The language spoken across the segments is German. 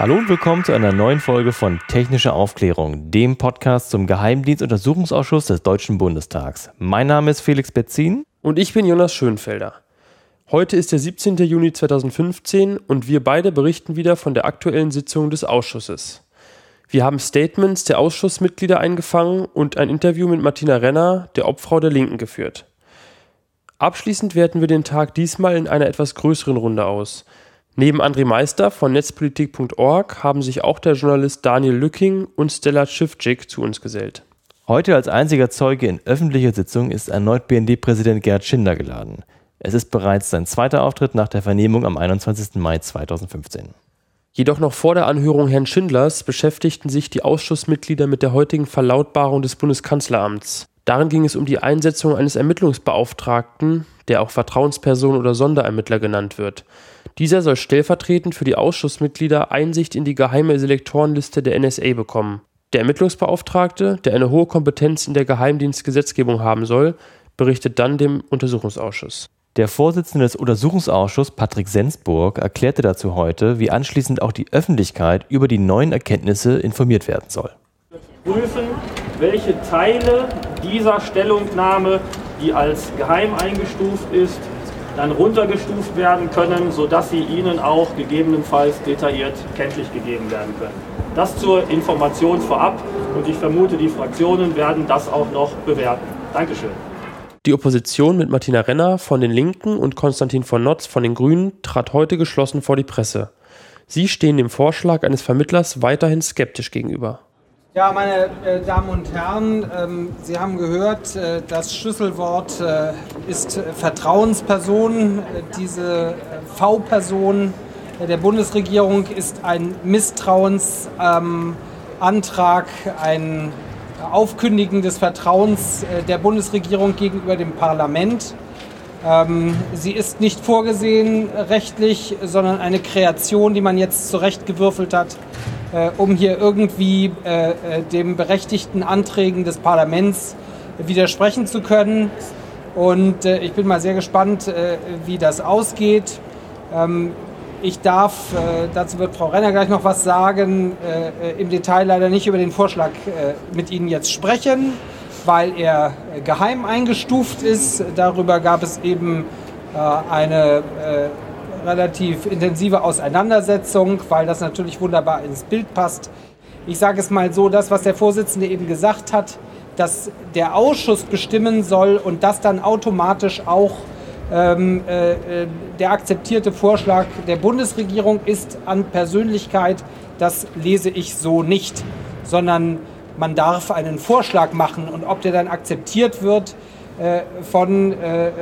Hallo und willkommen zu einer neuen Folge von Technische Aufklärung, dem Podcast zum Geheimdienstuntersuchungsausschuss des Deutschen Bundestags. Mein Name ist Felix Betzin. Und ich bin Jonas Schönfelder. Heute ist der 17. Juni 2015 und wir beide berichten wieder von der aktuellen Sitzung des Ausschusses. Wir haben Statements der Ausschussmitglieder eingefangen und ein Interview mit Martina Renner, der Obfrau der Linken, geführt. Abschließend werten wir den Tag diesmal in einer etwas größeren Runde aus – Neben André Meister von netzpolitik.org haben sich auch der Journalist Daniel Lücking und Stella Schiffczyk zu uns gesellt. Heute als einziger Zeuge in öffentlicher Sitzung ist erneut BND-Präsident Gerhard Schinder geladen. Es ist bereits sein zweiter Auftritt nach der Vernehmung am 21. Mai 2015. Jedoch noch vor der Anhörung Herrn Schindlers beschäftigten sich die Ausschussmitglieder mit der heutigen Verlautbarung des Bundeskanzleramts. Darin ging es um die Einsetzung eines Ermittlungsbeauftragten, der auch Vertrauensperson oder Sonderermittler genannt wird. Dieser soll stellvertretend für die Ausschussmitglieder Einsicht in die geheime Selektorenliste der NSA bekommen. Der Ermittlungsbeauftragte, der eine hohe Kompetenz in der Geheimdienstgesetzgebung haben soll, berichtet dann dem Untersuchungsausschuss. Der Vorsitzende des Untersuchungsausschusses, Patrick Sensburg, erklärte dazu heute, wie anschließend auch die Öffentlichkeit über die neuen Erkenntnisse informiert werden soll. Prüfen, welche Teile dieser Stellungnahme, die als geheim eingestuft ist, dann runtergestuft werden können, sodass sie Ihnen auch gegebenenfalls detailliert kenntlich gegeben werden können. Das zur Information vorab und ich vermute, die Fraktionen werden das auch noch bewerten. Dankeschön. Die Opposition mit Martina Renner von den Linken und Konstantin von Notz von den Grünen trat heute geschlossen vor die Presse. Sie stehen dem Vorschlag eines Vermittlers weiterhin skeptisch gegenüber. Ja, meine äh, Damen und Herren, ähm, Sie haben gehört, äh, das Schlüsselwort äh, ist Vertrauensperson. Äh, diese äh, V-Person äh, der Bundesregierung ist ein Misstrauensantrag, ähm, ein Aufkündigen des Vertrauens der Bundesregierung gegenüber dem Parlament. Ähm, sie ist nicht vorgesehen rechtlich, sondern eine Kreation, die man jetzt zurechtgewürfelt hat äh, um hier irgendwie äh, äh, dem berechtigten Anträgen des Parlaments widersprechen zu können. Und äh, ich bin mal sehr gespannt, äh, wie das ausgeht. Ähm, ich darf, äh, dazu wird Frau Renner gleich noch was sagen, im Detail leider nicht über den Vorschlag mit Ihnen jetzt sprechen, weil er geheim eingestuft ist. Darüber gab es eben eine relativ intensive Auseinandersetzung, weil das natürlich wunderbar ins Bild passt. Ich sage es mal so, das, was der Vorsitzende eben gesagt hat, dass der Ausschuss bestimmen soll und das dann automatisch auch ähm, äh, der akzeptierte Vorschlag der Bundesregierung ist an Persönlichkeit, das lese ich so nicht, sondern man darf einen Vorschlag machen und ob der dann akzeptiert wird äh, von äh, äh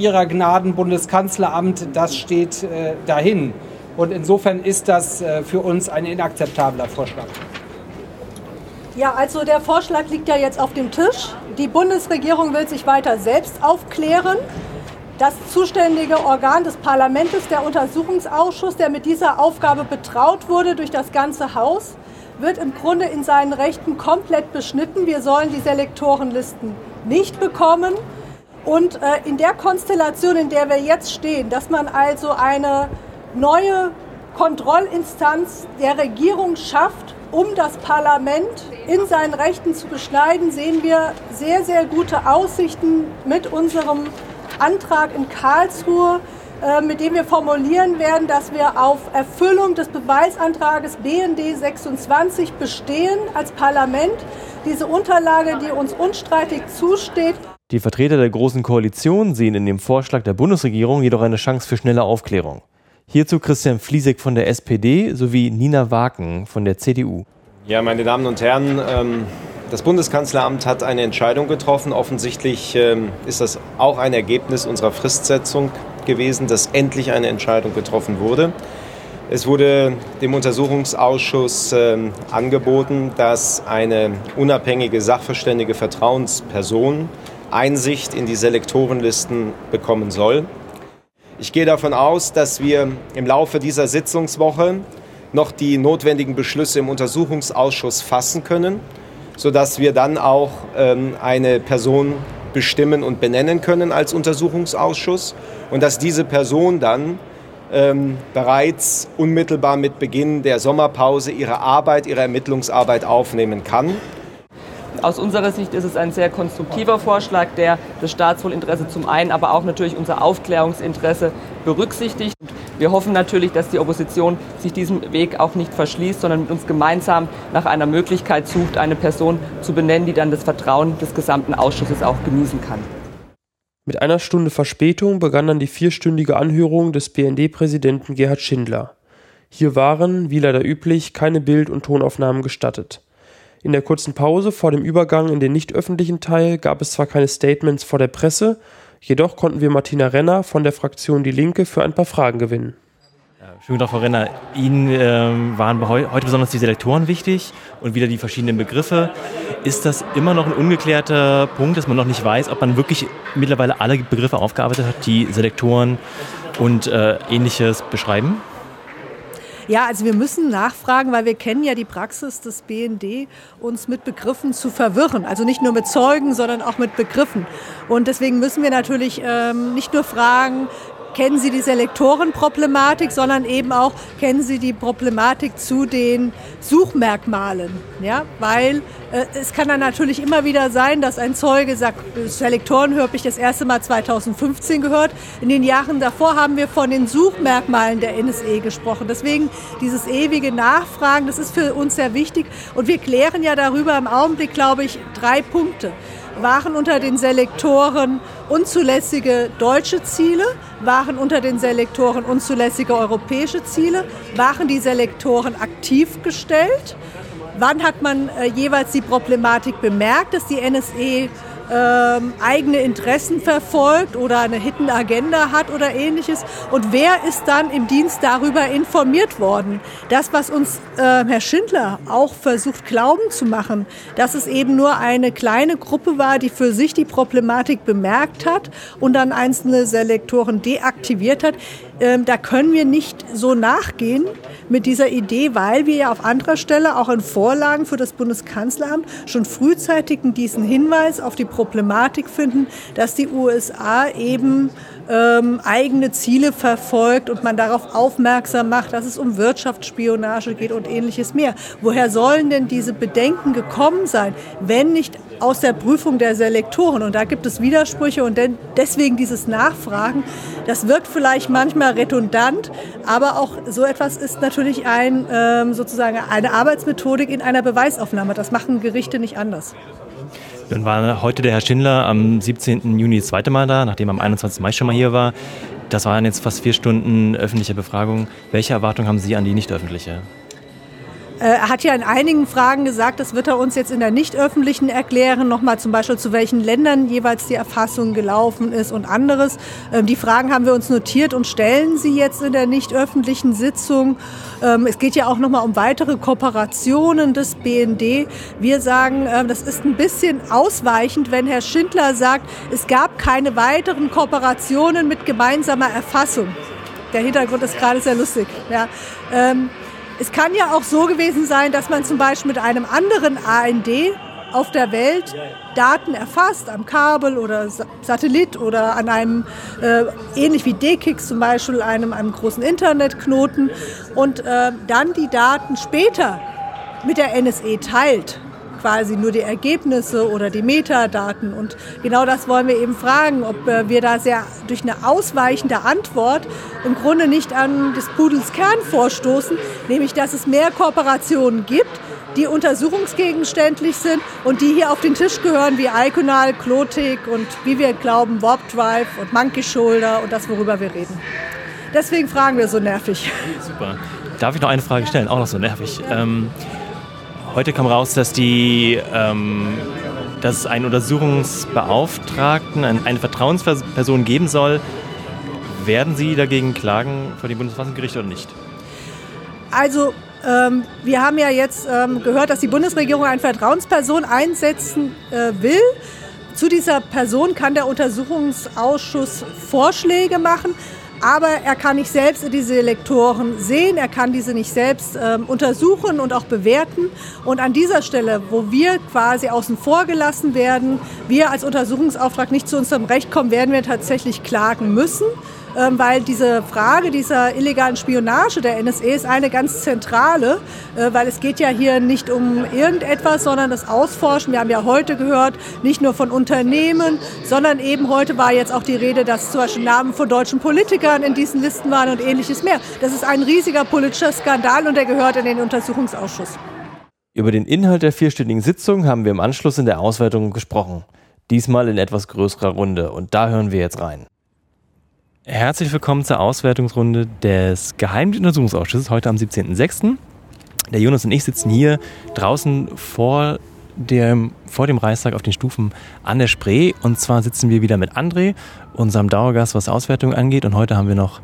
Ihrer Gnaden Bundeskanzleramt, das steht äh, dahin. Und insofern ist das äh, für uns ein inakzeptabler Vorschlag. Ja, also der Vorschlag liegt ja jetzt auf dem Tisch. Die Bundesregierung will sich weiter selbst aufklären. Das zuständige Organ des Parlaments, der Untersuchungsausschuss, der mit dieser Aufgabe betraut wurde durch das ganze Haus, wird im Grunde in seinen Rechten komplett beschnitten. Wir sollen die Selektorenlisten nicht bekommen. Und äh, in der Konstellation, in der wir jetzt stehen, dass man also eine neue Kontrollinstanz der Regierung schafft, um das Parlament in seinen Rechten zu beschneiden, sehen wir sehr, sehr gute Aussichten mit unserem Antrag in Karlsruhe, äh, mit dem wir formulieren werden, dass wir auf Erfüllung des Beweisantrages BND 26 bestehen als Parlament. Diese Unterlage, die uns unstreitig zusteht, die Vertreter der Großen Koalition sehen in dem Vorschlag der Bundesregierung jedoch eine Chance für schnelle Aufklärung. Hierzu Christian Fliesek von der SPD sowie Nina Waken von der CDU. Ja, meine Damen und Herren, ähm, das Bundeskanzleramt hat eine Entscheidung getroffen. Offensichtlich ähm, ist das auch ein Ergebnis unserer Fristsetzung gewesen, dass endlich eine Entscheidung getroffen wurde. Es wurde dem Untersuchungsausschuss ähm, angeboten, dass eine unabhängige sachverständige Vertrauensperson Einsicht in die Selektorenlisten bekommen soll. Ich gehe davon aus, dass wir im Laufe dieser Sitzungswoche noch die notwendigen Beschlüsse im Untersuchungsausschuss fassen können, sodass wir dann auch ähm, eine Person bestimmen und benennen können als Untersuchungsausschuss und dass diese Person dann ähm, bereits unmittelbar mit Beginn der Sommerpause ihre Arbeit, ihre Ermittlungsarbeit aufnehmen kann. Aus unserer Sicht ist es ein sehr konstruktiver Vorschlag, der das Staatswohlinteresse zum einen, aber auch natürlich unser Aufklärungsinteresse berücksichtigt. Wir hoffen natürlich, dass die Opposition sich diesem Weg auch nicht verschließt, sondern mit uns gemeinsam nach einer Möglichkeit sucht, eine Person zu benennen, die dann das Vertrauen des gesamten Ausschusses auch genießen kann. Mit einer Stunde Verspätung begann dann die vierstündige Anhörung des BND-Präsidenten Gerhard Schindler. Hier waren, wie leider üblich, keine Bild- und Tonaufnahmen gestattet. In der kurzen Pause vor dem Übergang in den nicht öffentlichen Teil gab es zwar keine Statements vor der Presse, jedoch konnten wir Martina Renner von der Fraktion Die Linke für ein paar Fragen gewinnen. Schönen Tag, Frau Renner. Ihnen ähm, waren heute besonders die Selektoren wichtig und wieder die verschiedenen Begriffe. Ist das immer noch ein ungeklärter Punkt, dass man noch nicht weiß, ob man wirklich mittlerweile alle Begriffe aufgearbeitet hat, die Selektoren und äh, ähnliches beschreiben? Ja, also wir müssen nachfragen, weil wir kennen ja die Praxis des BND, uns mit Begriffen zu verwirren. Also nicht nur mit Zeugen, sondern auch mit Begriffen. Und deswegen müssen wir natürlich ähm, nicht nur fragen, kennen Sie die Selektorenproblematik, sondern eben auch kennen Sie die Problematik zu den Suchmerkmalen. Ja? Weil äh, es kann dann natürlich immer wieder sein, dass ein Zeuge sagt, Selektoren habe ich das erste Mal 2015 gehört. In den Jahren davor haben wir von den Suchmerkmalen der NSE gesprochen. Deswegen dieses ewige Nachfragen, das ist für uns sehr wichtig. Und wir klären ja darüber im Augenblick, glaube ich, drei Punkte waren unter den Selektoren unzulässige deutsche Ziele, waren unter den Selektoren unzulässige europäische Ziele, waren die Selektoren aktiv gestellt, wann hat man äh, jeweils die Problematik bemerkt, dass die NSE ähm, eigene Interessen verfolgt oder eine Hidden Agenda hat oder ähnliches. Und wer ist dann im Dienst darüber informiert worden? Das, was uns äh, Herr Schindler auch versucht glauben zu machen, dass es eben nur eine kleine Gruppe war, die für sich die Problematik bemerkt hat und dann einzelne Selektoren deaktiviert hat, ähm, da können wir nicht so nachgehen mit dieser Idee, weil wir ja auf anderer Stelle auch in Vorlagen für das Bundeskanzleramt schon frühzeitig diesen Hinweis auf die Problematik finden, dass die USA eben ähm, eigene Ziele verfolgt und man darauf aufmerksam macht, dass es um Wirtschaftsspionage geht und ähnliches mehr. Woher sollen denn diese Bedenken gekommen sein, wenn nicht aus der Prüfung der Selektoren? Und da gibt es Widersprüche und deswegen dieses Nachfragen. Das wirkt vielleicht manchmal redundant, aber auch so etwas ist natürlich ein, ähm, sozusagen eine Arbeitsmethodik in einer Beweisaufnahme. Das machen Gerichte nicht anders. Dann war heute der Herr Schindler am 17. Juni das zweite Mal da, nachdem er am 21. Mai schon mal hier war. Das waren jetzt fast vier Stunden öffentliche Befragung. Welche Erwartungen haben Sie an die nicht öffentliche? Äh, er hat ja in einigen Fragen gesagt, das wird er uns jetzt in der nicht öffentlichen erklären, nochmal zum Beispiel zu welchen Ländern jeweils die Erfassung gelaufen ist und anderes. Ähm, die Fragen haben wir uns notiert und stellen sie jetzt in der nicht öffentlichen Sitzung. Ähm, es geht ja auch nochmal um weitere Kooperationen des BND. Wir sagen, ähm, das ist ein bisschen ausweichend, wenn Herr Schindler sagt, es gab keine weiteren Kooperationen mit gemeinsamer Erfassung. Der Hintergrund ist gerade sehr lustig. Ja. Es kann ja auch so gewesen sein, dass man zum Beispiel mit einem anderen AND auf der Welt Daten erfasst, am Kabel oder Satellit oder an einem, äh, ähnlich wie DKIX zum Beispiel, einem, einem großen Internetknoten und äh, dann die Daten später mit der NSE teilt quasi nur die Ergebnisse oder die Metadaten. Und genau das wollen wir eben fragen, ob äh, wir da sehr durch eine ausweichende Antwort im Grunde nicht an des Pudels Kern vorstoßen, nämlich dass es mehr Kooperationen gibt, die untersuchungsgegenständlich sind und die hier auf den Tisch gehören, wie Iconal, Klotik und wie wir glauben, Warp Drive und Monkey Shoulder und das, worüber wir reden. Deswegen fragen wir so nervig. Super. Darf ich noch eine Frage stellen? Auch noch so nervig. Ähm, Heute kam raus, dass die ähm, dass es einen Untersuchungsbeauftragten, eine Vertrauensperson geben soll. Werden Sie dagegen klagen vor dem Bundesverfassungsgericht oder nicht? Also ähm, wir haben ja jetzt ähm, gehört, dass die Bundesregierung eine Vertrauensperson einsetzen äh, will. Zu dieser Person kann der Untersuchungsausschuss Vorschläge machen aber er kann nicht selbst diese Lektoren sehen, er kann diese nicht selbst ähm, untersuchen und auch bewerten. Und an dieser Stelle, wo wir quasi außen vor gelassen werden, wir als Untersuchungsauftrag nicht zu unserem Recht kommen, werden wir tatsächlich klagen müssen. Ähm, weil diese Frage dieser illegalen Spionage der NSA ist eine ganz zentrale, äh, weil es geht ja hier nicht um irgendetwas, sondern das Ausforschen. Wir haben ja heute gehört, nicht nur von Unternehmen, sondern eben heute war jetzt auch die Rede, dass zum Beispiel Namen von deutschen Politikern in diesen Listen waren und ähnliches mehr. Das ist ein riesiger politischer Skandal und der gehört in den Untersuchungsausschuss. Über den Inhalt der vierstündigen Sitzung haben wir im Anschluss in der Auswertung gesprochen. Diesmal in etwas größerer Runde und da hören wir jetzt rein. Herzlich willkommen zur Auswertungsrunde des Geheimdienstuntersuchungsausschusses heute am 17.06. Der Jonas und ich sitzen hier draußen vor dem, vor dem Reichstag auf den Stufen an der Spree. Und zwar sitzen wir wieder mit André, unserem Dauergast, was Auswertung angeht. Und heute haben wir noch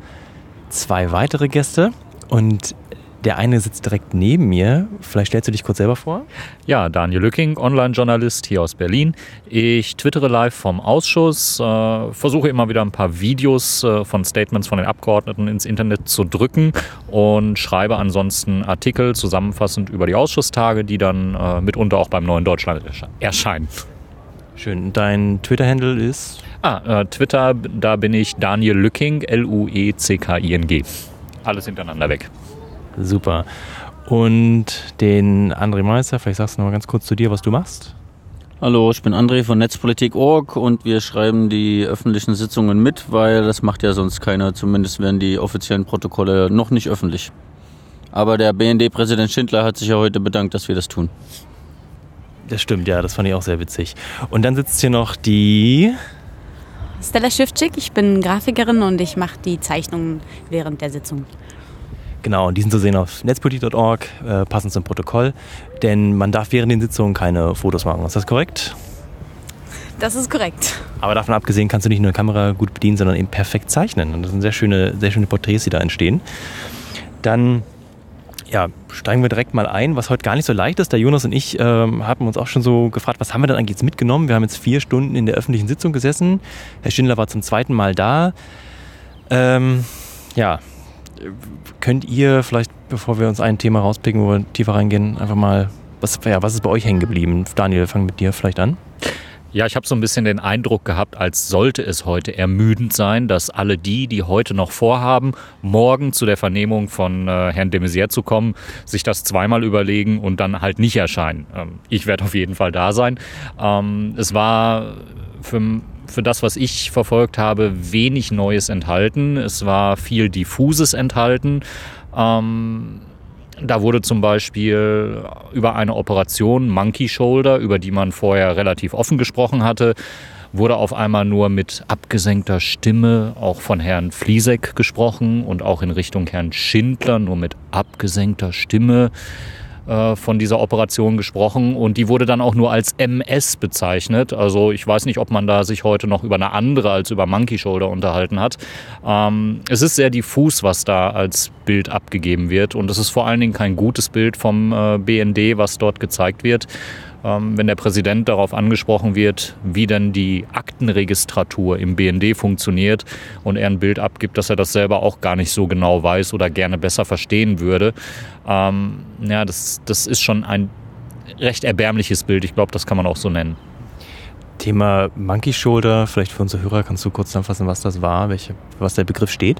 zwei weitere Gäste. Und der eine sitzt direkt neben mir. Vielleicht stellst du dich kurz selber vor. Ja, Daniel Lücking, Online-Journalist hier aus Berlin. Ich twittere live vom Ausschuss, äh, versuche immer wieder ein paar Videos äh, von Statements von den Abgeordneten ins Internet zu drücken und schreibe ansonsten Artikel zusammenfassend über die Ausschusstage, die dann äh, mitunter auch beim Neuen Deutschland erscheinen. Schön. Dein Twitter-Handle ist? Ah, äh, Twitter, da bin ich Daniel Lücking, L-U-E-C-K-I-N-G. Alles hintereinander weg. Super. Und den André Meister, vielleicht sagst du noch mal ganz kurz zu dir, was du machst. Hallo, ich bin André von Netzpolitik.org und wir schreiben die öffentlichen Sitzungen mit, weil das macht ja sonst keiner. Zumindest werden die offiziellen Protokolle noch nicht öffentlich. Aber der BND-Präsident Schindler hat sich ja heute bedankt, dass wir das tun. Das stimmt, ja, das fand ich auch sehr witzig. Und dann sitzt hier noch die Stella Schiffczyk, ich bin Grafikerin und ich mache die Zeichnungen während der Sitzung. Genau, und die sind zu sehen auf netzpolitik.org, äh, passend zum Protokoll. Denn man darf während den Sitzungen keine Fotos machen. Ist das korrekt? Das ist korrekt. Aber davon abgesehen kannst du nicht nur eine Kamera gut bedienen, sondern eben perfekt zeichnen. Und das sind sehr schöne, sehr schöne Porträts, die da entstehen. Dann ja, steigen wir direkt mal ein, was heute gar nicht so leicht ist. Der Jonas und ich ähm, haben uns auch schon so gefragt, was haben wir denn eigentlich jetzt mitgenommen? Wir haben jetzt vier Stunden in der öffentlichen Sitzung gesessen. Herr Schindler war zum zweiten Mal da. Ähm, ja, könnt ihr vielleicht, bevor wir uns ein Thema rauspicken, wo wir tiefer reingehen, einfach mal, was, ja, was ist bei euch hängen geblieben? Daniel, fang mit dir vielleicht an. Ja, ich habe so ein bisschen den Eindruck gehabt, als sollte es heute ermüdend sein, dass alle die, die heute noch vorhaben, morgen zu der Vernehmung von äh, Herrn de Maizière zu kommen, sich das zweimal überlegen und dann halt nicht erscheinen. Ähm, ich werde auf jeden Fall da sein. Ähm, es war für für das, was ich verfolgt habe, wenig Neues enthalten. Es war viel Diffuses enthalten. Ähm, da wurde zum Beispiel über eine Operation Monkey Shoulder, über die man vorher relativ offen gesprochen hatte, wurde auf einmal nur mit abgesenkter Stimme auch von Herrn Fliesek gesprochen und auch in Richtung Herrn Schindler nur mit abgesenkter Stimme. Äh, von dieser Operation gesprochen und die wurde dann auch nur als MS bezeichnet. Also ich weiß nicht, ob man da sich heute noch über eine andere als über Monkey Shoulder unterhalten hat. Ähm, es ist sehr diffus, was da als Bild abgegeben wird und es ist vor allen Dingen kein gutes Bild vom äh, BND, was dort gezeigt wird. Ähm, wenn der Präsident darauf angesprochen wird, wie denn die Aktenregistratur im BND funktioniert und er ein Bild abgibt, dass er das selber auch gar nicht so genau weiß oder gerne besser verstehen würde. Ähm, ja, das, das ist schon ein recht erbärmliches Bild. Ich glaube, das kann man auch so nennen. Thema Monkey Shoulder, vielleicht für unsere Hörer kannst du kurz zusammenfassen, was das war, welche, was der Begriff steht?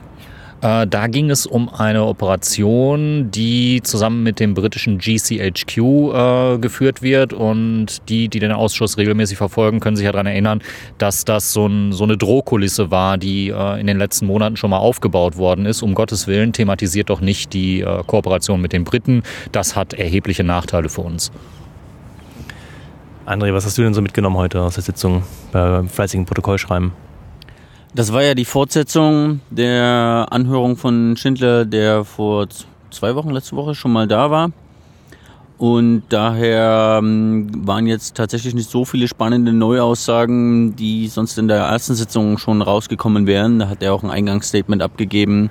Äh, da ging es um eine Operation, die zusammen mit dem britischen GCHQ äh, geführt wird. Und die, die den Ausschuss regelmäßig verfolgen, können sich ja daran erinnern, dass das so, ein, so eine Drohkulisse war, die äh, in den letzten Monaten schon mal aufgebaut worden ist. Um Gottes Willen thematisiert doch nicht die äh, Kooperation mit den Briten. Das hat erhebliche Nachteile für uns. André, was hast du denn so mitgenommen heute aus der Sitzung beim fleißigen Protokollschreiben? Das war ja die Fortsetzung der Anhörung von Schindler, der vor zwei Wochen, letzte Woche schon mal da war. Und daher ähm, waren jetzt tatsächlich nicht so viele spannende Neuaussagen, die sonst in der ersten Sitzung schon rausgekommen wären. Da hat er auch ein Eingangsstatement abgegeben.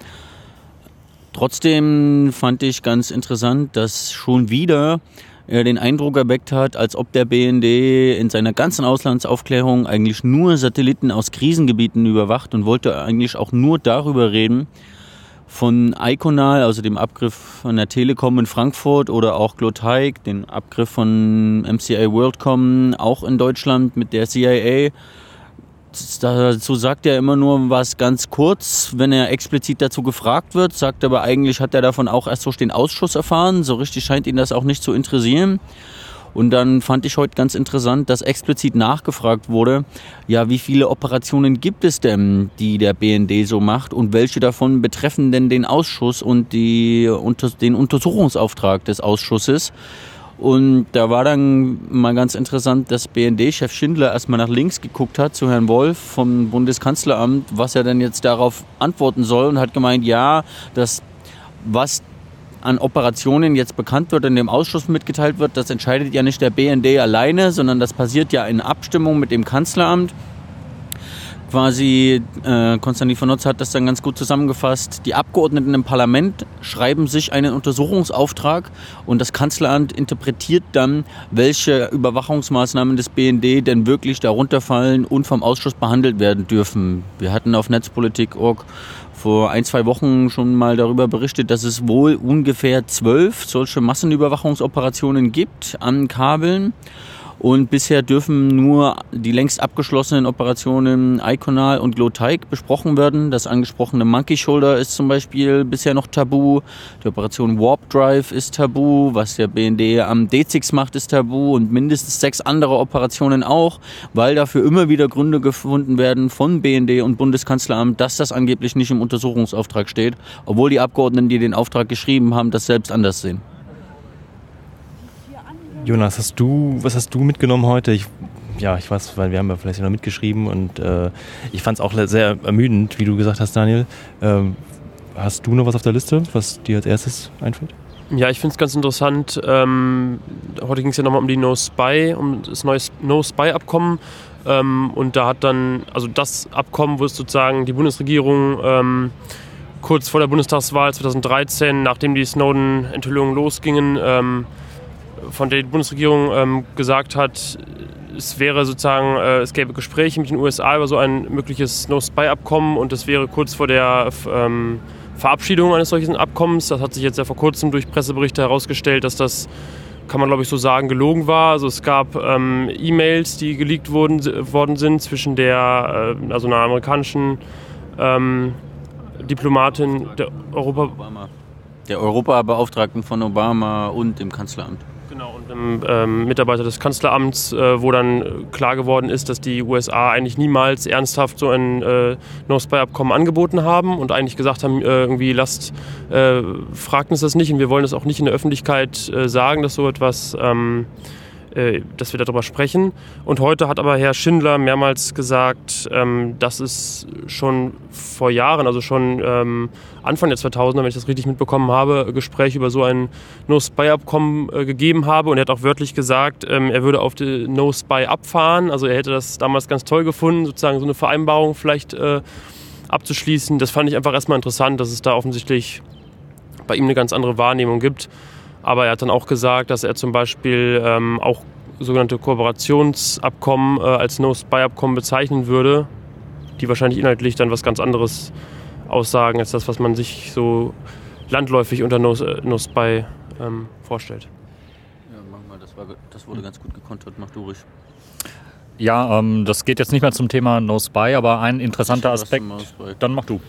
Trotzdem fand ich ganz interessant, dass schon wieder er den Eindruck erweckt hat, als ob der BND in seiner ganzen Auslandsaufklärung eigentlich nur Satelliten aus Krisengebieten überwacht und wollte eigentlich auch nur darüber reden, von Iconal, also dem Abgriff von der Telekom in Frankfurt oder auch Gloteig, den Abgriff von MCA WorldCom auch in Deutschland mit der CIA dazu sagt er immer nur was ganz kurz, wenn er explizit dazu gefragt wird, sagt aber eigentlich hat er davon auch erst durch den Ausschuss erfahren. So richtig scheint ihn das auch nicht zu interessieren. Und dann fand ich heute ganz interessant, dass explizit nachgefragt wurde, ja, wie viele Operationen gibt es denn, die der BND so macht und welche davon betreffen denn den Ausschuss und die, den Untersuchungsauftrag des Ausschusses. Und da war dann mal ganz interessant, dass BND-Chef Schindler erstmal nach links geguckt hat zu Herrn Wolf vom Bundeskanzleramt, was er denn jetzt darauf antworten soll und hat gemeint, ja, das, was an Operationen jetzt bekannt wird und dem Ausschuss mitgeteilt wird, das entscheidet ja nicht der BND alleine, sondern das passiert ja in Abstimmung mit dem Kanzleramt. Quasi, äh, Konstantin von Notz hat das dann ganz gut zusammengefasst. Die Abgeordneten im Parlament schreiben sich einen Untersuchungsauftrag und das Kanzleramt interpretiert dann, welche Überwachungsmaßnahmen des BND denn wirklich darunter fallen und vom Ausschuss behandelt werden dürfen. Wir hatten auf Netzpolitik.org vor ein, zwei Wochen schon mal darüber berichtet, dass es wohl ungefähr zwölf solche Massenüberwachungsoperationen gibt an Kabeln. Und bisher dürfen nur die längst abgeschlossenen Operationen Iconal und Glowteig besprochen werden. Das angesprochene Monkey Shoulder ist zum Beispiel bisher noch tabu. Die Operation Warp Drive ist tabu. Was der BND am D6 macht, ist tabu. Und mindestens sechs andere Operationen auch, weil dafür immer wieder Gründe gefunden werden von BND und Bundeskanzleramt, dass das angeblich nicht im Untersuchungsauftrag steht, obwohl die Abgeordneten, die den Auftrag geschrieben haben, das selbst anders sehen. Jonas, hast du, was hast du mitgenommen heute? Ich, ja, ich weiß, weil wir haben ja vielleicht noch mitgeschrieben und äh, ich fand es auch sehr ermüdend, wie du gesagt hast, Daniel. Ähm, hast du noch was auf der Liste, was dir als erstes einfällt? Ja, ich finde es ganz interessant. Ähm, heute ging es ja nochmal um die No-Spy, um das neue No-Spy-Abkommen. Ähm, und da hat dann, also das Abkommen, wo es sozusagen die Bundesregierung ähm, kurz vor der Bundestagswahl 2013, nachdem die Snowden-Enthüllungen losgingen, ähm, von der Bundesregierung ähm, gesagt hat, es wäre sozusagen, äh, es gäbe Gespräche mit den USA über so ein mögliches No-Spy-Abkommen und das wäre kurz vor der ähm, Verabschiedung eines solchen Abkommens. Das hat sich jetzt ja vor kurzem durch Presseberichte herausgestellt, dass das, kann man glaube ich so sagen, gelogen war. Also es gab ähm, E-Mails, die geleakt wurden, worden sind zwischen der, äh, also einer amerikanischen ähm, Diplomatin der Europa... Der Europabeauftragten von Obama und dem Kanzleramt. Einem ähm, Mitarbeiter des Kanzleramts, äh, wo dann klar geworden ist, dass die USA eigentlich niemals ernsthaft so ein äh, No-Spy-Abkommen angeboten haben und eigentlich gesagt haben, äh, irgendwie lasst, äh, fragt uns das nicht und wir wollen das auch nicht in der Öffentlichkeit äh, sagen, dass so etwas ähm, äh, dass wir darüber sprechen. Und heute hat aber Herr Schindler mehrmals gesagt, ähm, dass es schon vor Jahren, also schon ähm, Anfang der 2000er, wenn ich das richtig mitbekommen habe, Gespräche über so ein No-Spy-Abkommen äh, gegeben habe. Und er hat auch wörtlich gesagt, ähm, er würde auf die No-Spy abfahren. Also er hätte das damals ganz toll gefunden, sozusagen so eine Vereinbarung vielleicht äh, abzuschließen. Das fand ich einfach erstmal interessant, dass es da offensichtlich bei ihm eine ganz andere Wahrnehmung gibt. Aber er hat dann auch gesagt, dass er zum Beispiel ähm, auch sogenannte Kooperationsabkommen äh, als No-Spy-Abkommen bezeichnen würde, die wahrscheinlich inhaltlich dann was ganz anderes aussagen als das, was man sich so landläufig unter No-Spy äh, ähm, vorstellt. Ja, mach mal, das, war, das wurde ganz gut gekontert, mach du ruhig. Ja, ähm, das geht jetzt nicht mehr zum Thema No Spy, aber ein interessanter Aspekt. Dann mach du.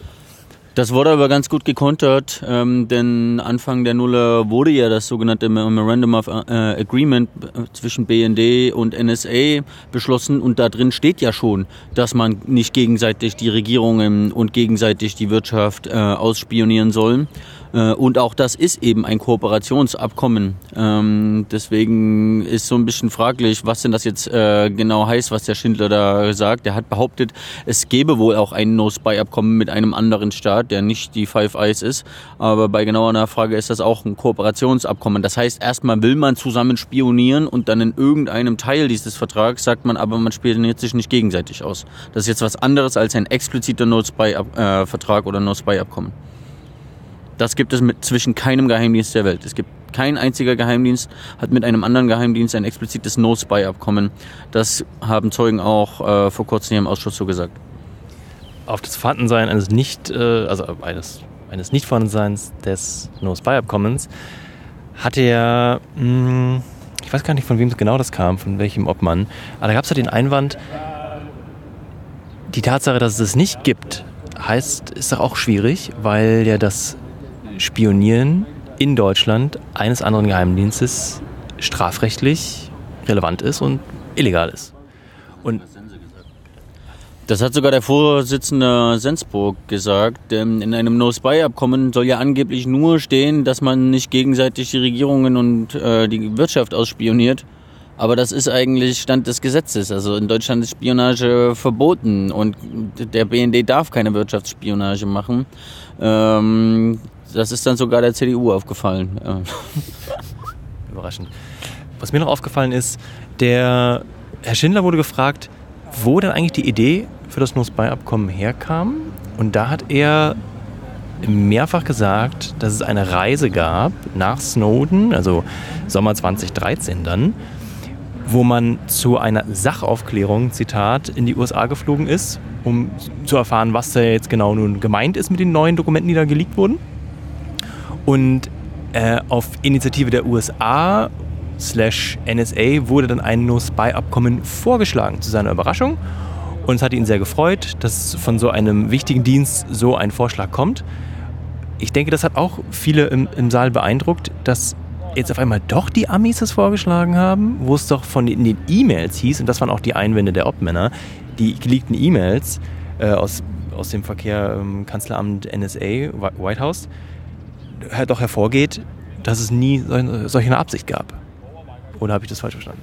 Das wurde aber ganz gut gekontert, ähm, denn Anfang der Nuller wurde ja das sogenannte Memorandum of äh, Agreement äh, zwischen BND und NSA beschlossen und da drin steht ja schon, dass man nicht gegenseitig die Regierungen und gegenseitig die Wirtschaft äh, ausspionieren soll. Äh, und auch das ist eben ein Kooperationsabkommen. Ähm, deswegen ist so ein bisschen fraglich, was denn das jetzt äh, genau heißt, was der Schindler da sagt. Er hat behauptet, es gäbe wohl auch ein No-Spy-Abkommen mit einem anderen Staat, der nicht die Five Eyes ist. Aber bei genauer Nachfrage ist das auch ein Kooperationsabkommen. Das heißt, erstmal will man zusammen spionieren und dann in irgendeinem Teil dieses Vertrags sagt man aber, man spioniert sich nicht gegenseitig aus. Das ist jetzt was anderes als ein expliziter No-Spy-Vertrag oder No-Spy-Abkommen. Das gibt es mit zwischen keinem Geheimdienst der Welt. Es gibt kein einziger Geheimdienst hat mit einem anderen Geheimdienst ein explizites No-Spy-Abkommen. Das haben Zeugen auch äh, vor kurzem hier im Ausschuss so gesagt. Auf das Vorhandensein eines nicht, äh, also eines, eines Nicht-Vorhandenseins des No-Spy-Abkommens hatte mh, hm, ich weiß gar nicht, von wem genau das kam, von welchem Obmann, aber da gab es ja den Einwand, die Tatsache, dass es es nicht gibt, heißt, ist doch auch schwierig, weil ja das Spionieren in Deutschland eines anderen Geheimdienstes strafrechtlich relevant ist und illegal ist. Und das hat sogar der Vorsitzende Sensburg gesagt. In einem No-Spy-Abkommen soll ja angeblich nur stehen, dass man nicht gegenseitig die Regierungen und äh, die Wirtschaft ausspioniert. Aber das ist eigentlich Stand des Gesetzes. Also in Deutschland ist Spionage verboten und der BND darf keine Wirtschaftsspionage machen. Ähm, das ist dann sogar der CDU aufgefallen. Überraschend. Was mir noch aufgefallen ist, der Herr Schindler wurde gefragt, wo denn eigentlich die Idee für das No-Spy-Abkommen herkam. Und da hat er mehrfach gesagt, dass es eine Reise gab nach Snowden, also Sommer 2013 dann, wo man zu einer Sachaufklärung, Zitat, in die USA geflogen ist, um zu erfahren, was da jetzt genau nun gemeint ist mit den neuen Dokumenten, die da geleakt wurden. Und äh, auf Initiative der USA slash NSA wurde dann ein No-Spy-Abkommen vorgeschlagen, zu seiner Überraschung. Und es hat ihn sehr gefreut, dass von so einem wichtigen Dienst so ein Vorschlag kommt. Ich denke, das hat auch viele im, im Saal beeindruckt, dass jetzt auf einmal doch die Amis das vorgeschlagen haben, wo es doch von den, E-Mails hieß, und das waren auch die Einwände der Obmänner, die geleakten E-Mails äh, aus, aus dem Verkehr ähm, Kanzleramt NSA, White House, doch hervorgeht, dass es nie solch eine Absicht gab. Oder habe ich das falsch verstanden?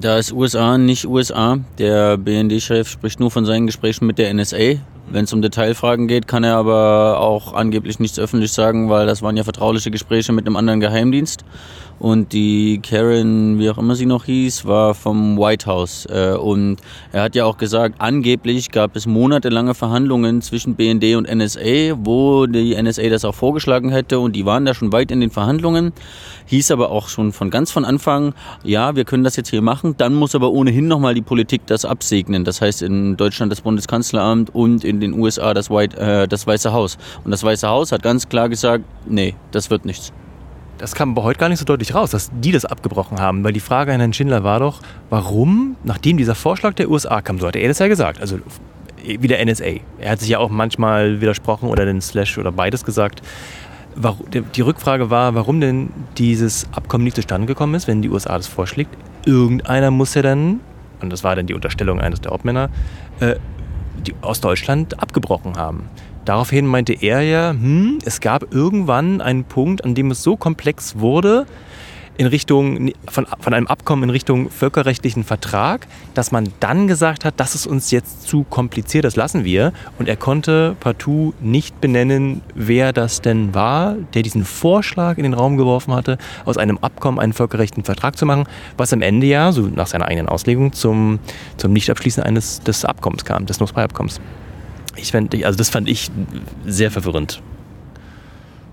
Da ist USA nicht USA. Der BND-Chef spricht nur von seinen Gesprächen mit der NSA. Wenn es um Detailfragen geht, kann er aber auch angeblich nichts öffentlich sagen, weil das waren ja vertrauliche Gespräche mit einem anderen Geheimdienst. Und die Karen, wie auch immer sie noch hieß, war vom White House. Äh, und er hat ja auch gesagt, angeblich gab es monatelange Verhandlungen zwischen BND und NSA, wo die NSA das auch vorgeschlagen hätte. Und die waren da schon weit in den Verhandlungen. Hieß aber auch schon von ganz von Anfang, ja, wir können das jetzt hier machen. Dann muss aber ohnehin nochmal die Politik das absegnen. Das heißt in Deutschland das Bundeskanzleramt und in den USA das, White, äh, das Weiße Haus. Und das Weiße Haus hat ganz klar gesagt, nee, das wird nichts. Das kam aber heute gar nicht so deutlich raus, dass die das abgebrochen haben, weil die Frage an Herrn Schindler war doch, warum, nachdem dieser Vorschlag der USA kam, so hatte er das ja gesagt, also wie der NSA. Er hat sich ja auch manchmal widersprochen oder den Slash oder beides gesagt. Die Rückfrage war, warum denn dieses Abkommen nicht zustande gekommen ist, wenn die USA das vorschlägt. Irgendeiner muss ja dann, und das war dann die Unterstellung eines der Hauptmänner, äh, die aus Deutschland abgebrochen haben. Daraufhin meinte er ja, hm, es gab irgendwann einen Punkt, an dem es so komplex wurde, in Richtung von, von einem Abkommen in Richtung völkerrechtlichen Vertrag, dass man dann gesagt hat, das ist uns jetzt zu kompliziert, das lassen wir. Und er konnte partout nicht benennen, wer das denn war, der diesen Vorschlag in den Raum geworfen hatte, aus einem Abkommen einen völkerrechtlichen Vertrag zu machen, was am Ende ja, so nach seiner eigenen Auslegung, zum, zum Nichtabschließen eines des Abkommens kam, des No-Spy-Abkommens. Ich fand, also das fand ich sehr verwirrend.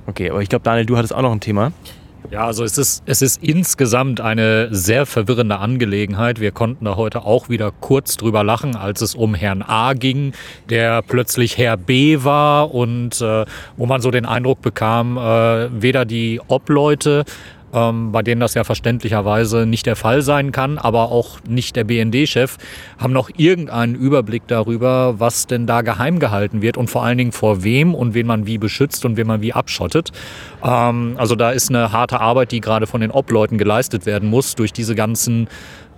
Okay, aber ich glaube, Daniel, du hattest auch noch ein Thema. Ja, also es ist, es ist insgesamt eine sehr verwirrende Angelegenheit. Wir konnten da heute auch wieder kurz drüber lachen, als es um Herrn A ging, der plötzlich Herr B war und äh, wo man so den Eindruck bekam, äh, weder die Obleute ähm, bei denen das ja verständlicherweise nicht der Fall sein kann, aber auch nicht der BND-Chef, haben noch irgendeinen Überblick darüber, was denn da geheim gehalten wird und vor allen Dingen vor wem und wen man wie beschützt und wen man wie abschottet. Ähm, also da ist eine harte Arbeit, die gerade von den Obleuten geleistet werden muss, durch diese ganzen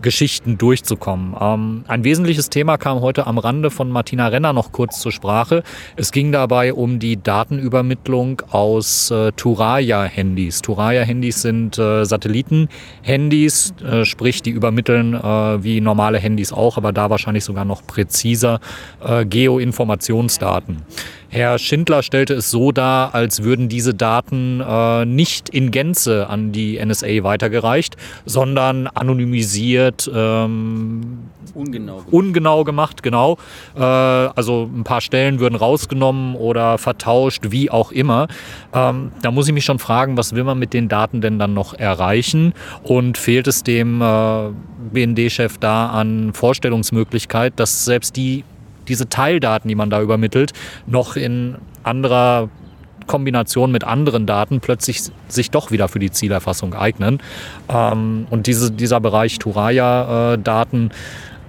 Geschichten durchzukommen. Ähm, ein wesentliches Thema kam heute am Rande von Martina Renner noch kurz zur Sprache. Es ging dabei um die Datenübermittlung aus äh, Turaya-Handys. Turaya-Handys sind äh, Satelliten-Handys, äh, sprich die übermitteln äh, wie normale Handys auch, aber da wahrscheinlich sogar noch präziser äh, Geoinformationsdaten. Herr Schindler stellte es so dar, als würden diese Daten äh, nicht in Gänze an die NSA weitergereicht, sondern anonymisiert, ähm, ungenau, gemacht. ungenau gemacht, genau. Äh, also ein paar Stellen würden rausgenommen oder vertauscht, wie auch immer. Ähm, da muss ich mich schon fragen, was will man mit den Daten denn dann noch erreichen? Und fehlt es dem äh, BND-Chef da an Vorstellungsmöglichkeit, dass selbst die diese Teildaten, die man da übermittelt, noch in anderer Kombination mit anderen Daten plötzlich sich doch wieder für die Zielerfassung eignen. Ähm, und diese, dieser Bereich Turaya-Daten,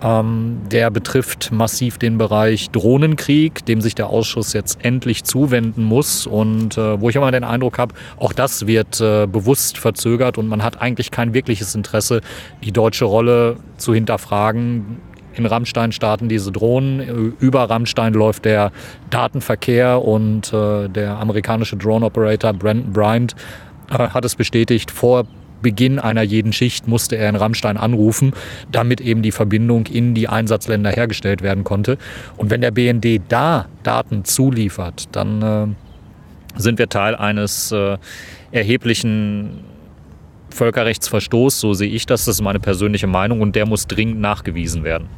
Ähm, der betrifft massiv den Bereich Drohnenkrieg, dem sich der Ausschuss jetzt endlich zuwenden muss und äh, wo ich immer den Eindruck habe, auch das wird äh, bewusst verzögert und man hat eigentlich kein wirkliches Interesse, die deutsche Rolle zu hinterfragen. In Rammstein starten diese Drohnen, über Rammstein läuft der Datenverkehr und äh, der amerikanische Drone-Operator Brandon Bryant äh, hat es bestätigt, vor Beginn einer jeden Schicht musste er in Rammstein anrufen, damit eben die Verbindung in die Einsatzländer hergestellt werden konnte. Und wenn der BND da Daten zuliefert, dann äh, sind wir Teil eines äh, erheblichen Völkerrechtsverstoßes, so sehe ich das, das ist meine persönliche Meinung und der muss dringend nachgewiesen werden.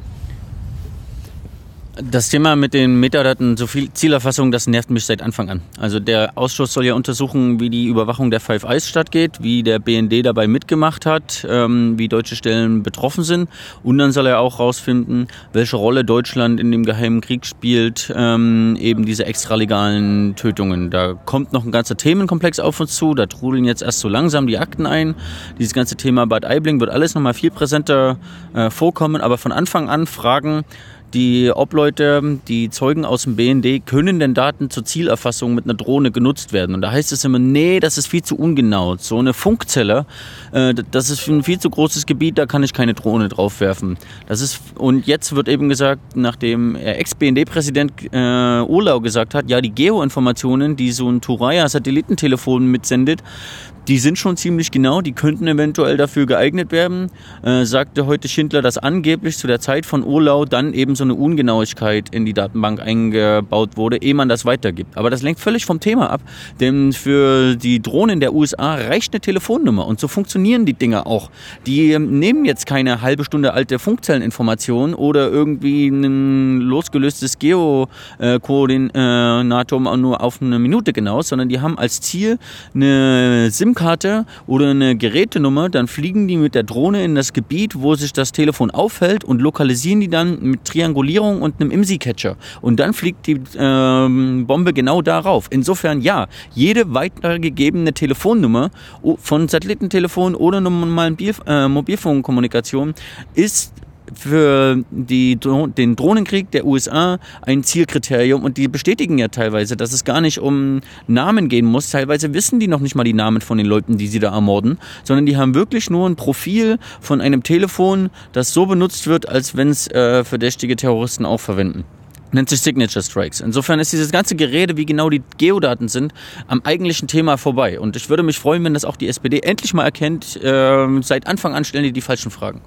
Das Thema mit den Metadaten, so viel Zielerfassung, das nervt mich seit Anfang an. Also der Ausschuss soll ja untersuchen, wie die Überwachung der Five Eyes stattgeht, wie der BND dabei mitgemacht hat, ähm, wie deutsche Stellen betroffen sind. Und dann soll er auch herausfinden, welche Rolle Deutschland in dem geheimen Krieg spielt, ähm, eben diese extralegalen Tötungen. Da kommt noch ein ganzer Themenkomplex auf uns zu. Da trudeln jetzt erst so langsam die Akten ein. Dieses ganze Thema Bad Aibling wird alles nochmal viel präsenter äh, vorkommen. Aber von Anfang an Fragen, die Obleute, die Zeugen aus dem BND, können denn Daten zur Zielerfassung mit einer Drohne genutzt werden? Und da heißt es immer, nee, das ist viel zu ungenau. So eine Funkzelle, äh, das ist ein viel zu großes Gebiet, da kann ich keine Drohne drauf werfen. Das ist, und jetzt wird eben gesagt, nachdem Ex-BND-Präsident äh, Urlau gesagt hat, ja, die Geoinformationen, die so ein Turaya-Satellitentelefon mitsendet, die sind schon ziemlich genau, die könnten eventuell dafür geeignet werden. Äh, sagte heute Schindler, dass angeblich zu der Zeit von Urlau dann eben so eine Ungenauigkeit in die Datenbank eingebaut wurde, ehe man das weitergibt. Aber das lenkt völlig vom Thema ab, denn für die Drohnen der USA reicht eine Telefonnummer und so funktionieren die Dinger auch. Die ähm, nehmen jetzt keine halbe Stunde alte Funkzelleninformation oder irgendwie ein losgelöstes Geokoordinatum nur auf eine Minute genau, sondern die haben als Ziel eine SIM SIM-Karte oder eine Gerätenummer, dann fliegen die mit der Drohne in das Gebiet, wo sich das Telefon aufhält und lokalisieren die dann mit Triangulierung und einem IMSI-Catcher. Und dann fliegt die äh, Bombe genau darauf. Insofern ja, jede weitergegebene Telefonnummer von Satellitentelefon oder normalen äh, Mobilfunkkommunikation ist für die, den Drohnenkrieg der USA ein Zielkriterium und die bestätigen ja teilweise, dass es gar nicht um Namen gehen muss. Teilweise wissen die noch nicht mal die Namen von den Leuten, die sie da ermorden, sondern die haben wirklich nur ein Profil von einem Telefon, das so benutzt wird, als wenn es äh, verdächtige Terroristen auch verwenden nennt sich Signature Strikes. Insofern ist dieses ganze Gerede, wie genau die Geodaten sind, am eigentlichen Thema vorbei. Und ich würde mich freuen, wenn das auch die SPD endlich mal erkennt. Äh, seit Anfang an stellen die die falschen Fragen.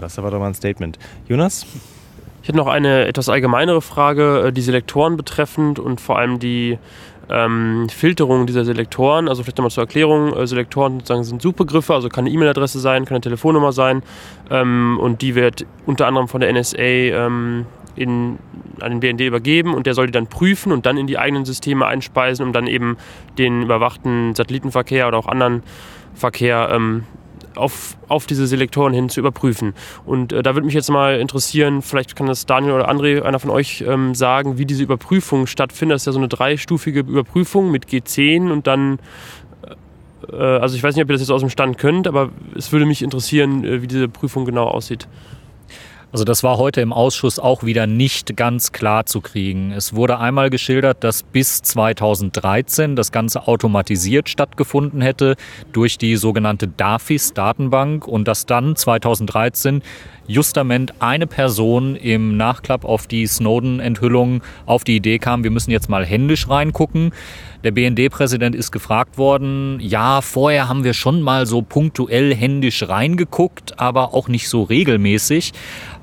Das aber doch mal ein Statement. Jonas? Ich hätte noch eine etwas allgemeinere Frage, äh, die Selektoren betreffend und vor allem die ähm, Filterung dieser Selektoren. Also vielleicht nochmal zur Erklärung. Äh, Selektoren sozusagen sind Suchbegriffe, also kann eine E-Mail-Adresse sein, kann eine Telefonnummer sein ähm, und die wird unter anderem von der NSA ähm, in, an den BND übergeben und der soll die dann prüfen und dann in die eigenen Systeme einspeisen, um dann eben den überwachten Satellitenverkehr oder auch anderen Verkehr ähm, auf, auf diese Selektoren hin zu überprüfen. Und äh, da würde mich jetzt mal interessieren, vielleicht kann das Daniel oder André, einer von euch, ähm, sagen, wie diese Überprüfung stattfindet. Das ist ja so eine dreistufige Überprüfung mit G10 und dann äh, also ich weiß nicht, ob ihr das jetzt aus dem Stand könnt, aber es würde mich interessieren, äh, wie diese Prüfung genau aussieht. Also das war heute im Ausschuss auch wieder nicht ganz klar zu kriegen. Es wurde einmal geschildert, dass bis 2013 das Ganze automatisiert stattgefunden hätte durch die sogenannte DAFIS-Datenbank und dass dann 2013 justament eine Person im Nachklapp auf die Snowden-Enthüllung auf die Idee kam, wir müssen jetzt mal händisch reingucken. Der BND-Präsident ist gefragt worden, ja, vorher haben wir schon mal so punktuell händisch reingeguckt, aber auch nicht so regelmäßig.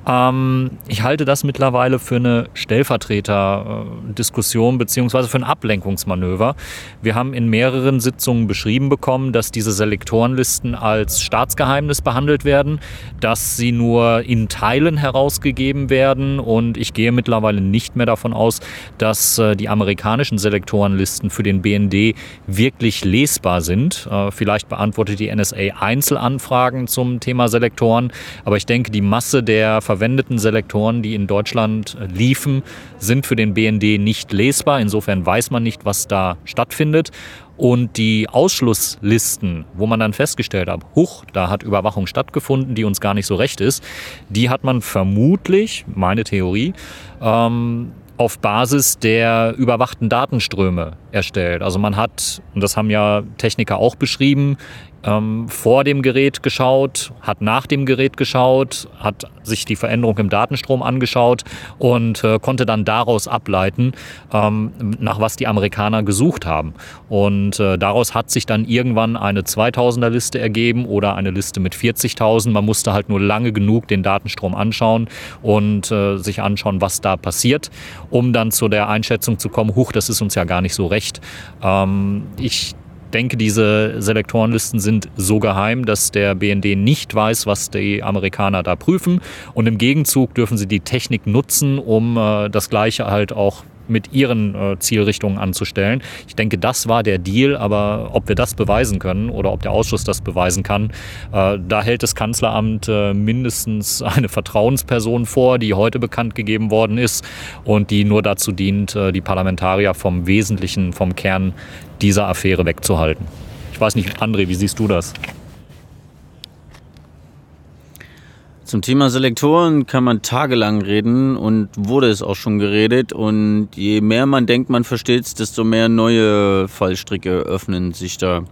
Ähm, ich halte das mittlerweile für eine Stellvertreterdiskussion beziehungsweise für ein Ablenkungsmanöver. Wir haben in mehreren Sitzungen beschrieben bekommen, dass diese Selektorenlisten als Staatsgeheimnis behandelt werden, dass sie nur in Teilen herausgegeben werden und ich gehe mittlerweile nicht mehr davon aus, dass äh, die amerikanischen Selektorenlisten für den BND wirklich lesbar sind. Äh, vielleicht beantwortet die NSA Einzelanfragen zum Thema Selektoren, aber ich denke, die Masse der verwendeten Selektoren, die in Deutschland äh, liefen, sind für den BND nicht lesbar. Insofern weiß man nicht, was da stattfindet. Und die Ausschlusslisten, wo man dann festgestellt hat, huch, da hat Überwachung stattgefunden, die uns gar nicht so recht ist, die hat man vermutlich, meine Theorie, ähm, auf Basis der überwachten Datenströme erstellt. Also man hat, und das haben ja Techniker auch beschrieben, ähm, vor dem Gerät geschaut, hat nach dem Gerät geschaut, hat sich die Veränderung im Datenstrom angeschaut und äh, konnte dann daraus ableiten, ähm, nach was die Amerikaner gesucht haben. Und äh, daraus hat sich dann irgendwann eine 2000er Liste ergeben oder eine Liste mit 40.000. Man musste halt nur lange genug den Datenstrom anschauen und äh, sich anschauen, was da passiert, um dann zu der Einschätzung zu kommen, huch, das ist uns ja gar nicht so recht. Ähm, ich denke, diese Selektorenlisten sind so geheim, dass der BND nicht weiß, was die Amerikaner da prüfen. Und im Gegenzug dürfen sie die Technik nutzen, um äh, das Gleiche halt auch mit ihren äh, Zielrichtungen anzustellen. Ich denke, das war der Deal, aber ob wir das beweisen können oder ob der Ausschuss das beweisen kann, äh, da hält das Kanzleramt äh, mindestens eine Vertrauensperson vor, die heute bekannt gegeben worden ist und die nur dazu dient, äh, die Parlamentarier vom Wesentlichen, vom Kern dieser Affäre wegzuhalten. Ich weiß nicht, André, wie siehst du das? Zum Thema Selektoren kann man tagelang reden und wurde es auch schon geredet. Und je mehr man denkt, man versteht es, desto mehr neue Fallstricke öffnen sich da.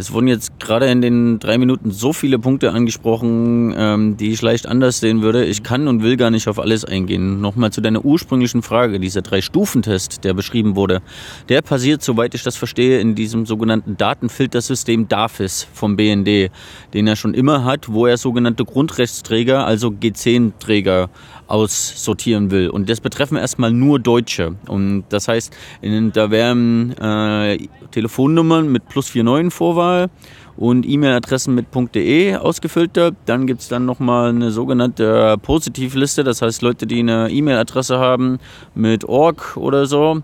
Es wurden jetzt gerade in den drei Minuten so viele Punkte angesprochen, ähm, die ich leicht anders sehen würde. Ich kann und will gar nicht auf alles eingehen. Nochmal zu deiner ursprünglichen Frage. Dieser Drei-Stufen-Test, der beschrieben wurde, der passiert, soweit ich das verstehe, in diesem sogenannten Datenfiltersystem DAFIS vom BND, den er schon immer hat, wo er sogenannte Grundrechtsträger, also G10-Träger aussortieren will. Und das betreffen erstmal nur Deutsche. Und das heißt, in, da werden äh, Telefonnummern mit plus 49 Vorwahl und E-Mail-Adressen mit .de ausgefiltert. Dann gibt's dann nochmal eine sogenannte Positivliste, das heißt Leute, die eine E-Mail-Adresse haben mit org oder so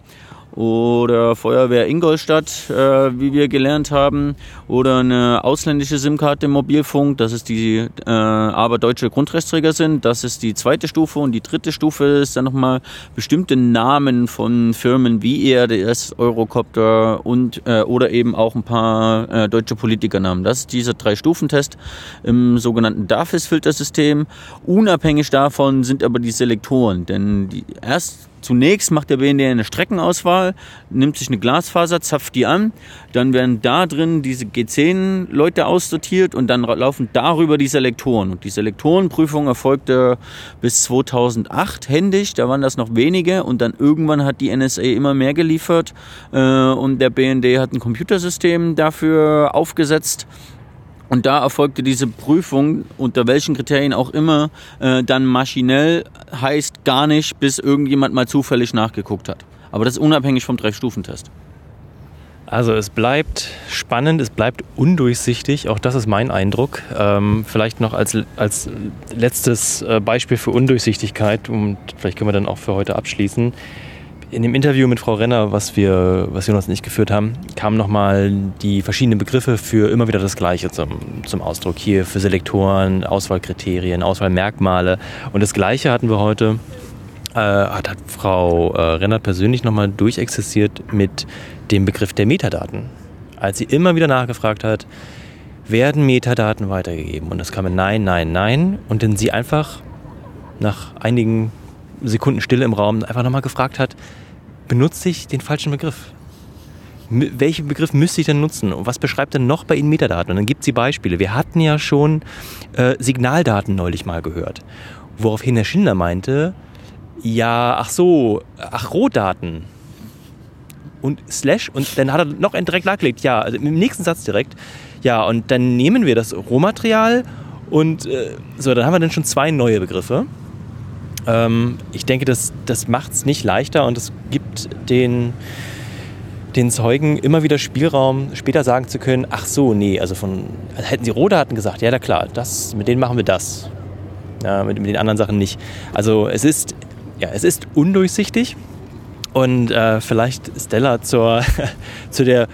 oder Feuerwehr Ingolstadt, äh, wie wir gelernt haben, oder eine ausländische SIM-Karte im Mobilfunk, das ist die äh, aber deutsche Grundrechtsträger sind. Das ist die zweite Stufe und die dritte Stufe ist dann nochmal bestimmte Namen von Firmen wie ERDS, Eurocopter und äh, oder eben auch ein paar äh, deutsche Politikernamen. Das ist dieser Drei-Stufen-Test im sogenannten DAFIS-Filtersystem. Unabhängig davon sind aber die Selektoren, denn die erst Zunächst macht der BND eine Streckenauswahl, nimmt sich eine Glasfaser, zapft die an, dann werden da drin diese G10-Leute aussortiert und dann laufen darüber die Selektoren. Und die Selektorenprüfung erfolgte bis 2008 händisch, da waren das noch wenige und dann irgendwann hat die NSA immer mehr geliefert äh, und der BND hat ein Computersystem dafür aufgesetzt und da erfolgte diese Prüfung, unter welchen Kriterien auch immer, äh, dann maschinell, heißt gar nicht, bis irgendjemand mal zufällig nachgeguckt hat. Aber das ist unabhängig vom Drei-Stufen-Test. Also es bleibt spannend, es bleibt undurchsichtig, auch das ist mein Eindruck. Ähm, vielleicht noch als, als letztes äh, Beispiel für Undurchsichtigkeit und vielleicht können wir dann auch für heute abschließen in dem Interview mit Frau Renner, was wir, was Jonas und ich geführt haben, kamen nochmal die verschiedenen Begriffe für immer wieder das Gleiche zum, zum Ausdruck. Hier für Selektoren, Auswahlkriterien, Auswahlmerkmale. Und das Gleiche hatten wir heute, äh, hat, hat Frau äh, Renner persönlich nochmal durchexerziert mit dem Begriff der Metadaten. Als sie immer wieder nachgefragt hat, werden Metadaten weitergegeben? Und das kam in Nein, Nein, Nein. Und dann sie einfach nach einigen Sekunden Stille im Raum einfach nochmal gefragt hat, benutze ich den falschen Begriff? welchen Begriff müsste ich denn nutzen? Und was beschreibt denn noch bei Ihnen Metadaten? Und dann gibt sie Beispiele. Wir hatten ja schon äh, Signaldaten neulich mal gehört. Woraufhin Herr Schindler meinte, ja, ach so, ach, Rohdaten. Und Slash, und dann hat er noch direkt nachgelegt, ja, also im nächsten Satz direkt, ja, und dann nehmen wir das Rohmaterial und äh, so, dann haben wir dann schon zwei neue Begriffe. Ähm, ich denke, das, das macht es nicht leichter und es gibt den, den Zeugen immer wieder Spielraum, später sagen zu können, ach so, nee, also von, also hätten sie Rohdaten gesagt, ja, da klar, das, mit denen machen wir das. Ja, mit, mit den anderen Sachen nicht. Also es ist, ja, es ist undurchsichtig und äh, vielleicht Stella zur, zu der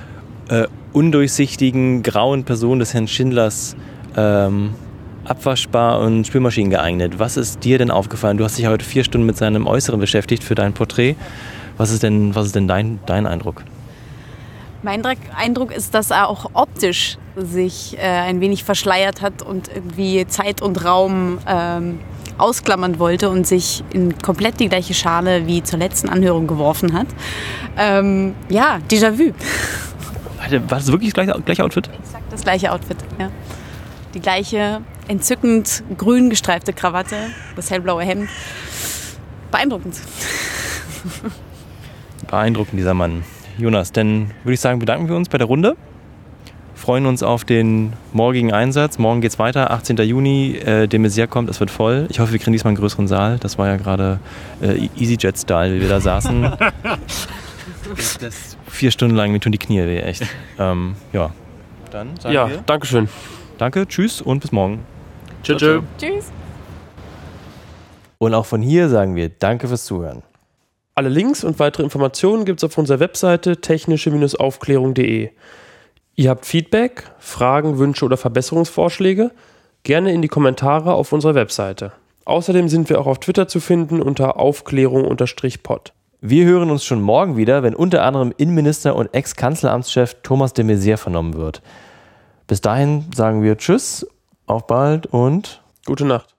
äh, undurchsichtigen, grauen Person des Herrn Schindlers ähm, abwaschbar und Spülmaschinen geeignet. Was ist dir denn aufgefallen? Du hast dich heute vier Stunden mit seinem Äußeren beschäftigt für dein Porträt. Was ist denn, was ist denn dein, dein Eindruck? Mein Eindruck ist, dass er auch optisch sich äh, ein wenig verschleiert hat und irgendwie Zeit und Raum ähm, ausklammern wollte und sich in komplett die gleiche Schale wie zur letzten Anhörung geworfen hat. Ähm, ja, Déjà-vu. War das wirklich das gleiche, gleiche Outfit? Exakt das gleiche Outfit, ja. Die gleiche entzückend grün gestreifte Krawatte, das hellblaue Hemd. Beeindruckend. Beeindruckend, dieser Mann. Jonas, dann würde ich sagen, bedanken wir uns bei der Runde. Freuen uns auf den morgigen Einsatz. Morgen geht es weiter, 18. Juni. Äh, de Maizière kommt, es wird voll. Ich hoffe, wir kriegen diesmal einen größeren Saal. Das war ja gerade äh, EasyJet-Style, wie wir da saßen. vier Stunden lang, mir tun die Knie weh, echt. Ähm, ja, dann sagen ja, wir. Dankeschön. Danke, tschüss und bis morgen. Tschüss. Tschüss. Tschüss. Und auch von hier sagen wir Danke fürs Zuhören. Alle Links und weitere Informationen gibt es auf unserer Webseite technische-aufklärung.de. Ihr habt Feedback, Fragen, Wünsche oder Verbesserungsvorschläge? Gerne in die Kommentare auf unserer Webseite. Außerdem sind wir auch auf Twitter zu finden unter Aufklärung-pod. Wir hören uns schon morgen wieder, wenn unter anderem Innenminister und Ex-Kanzleramtschef Thomas de Maizière vernommen wird. Bis dahin sagen wir Tschüss, auf bald und gute Nacht.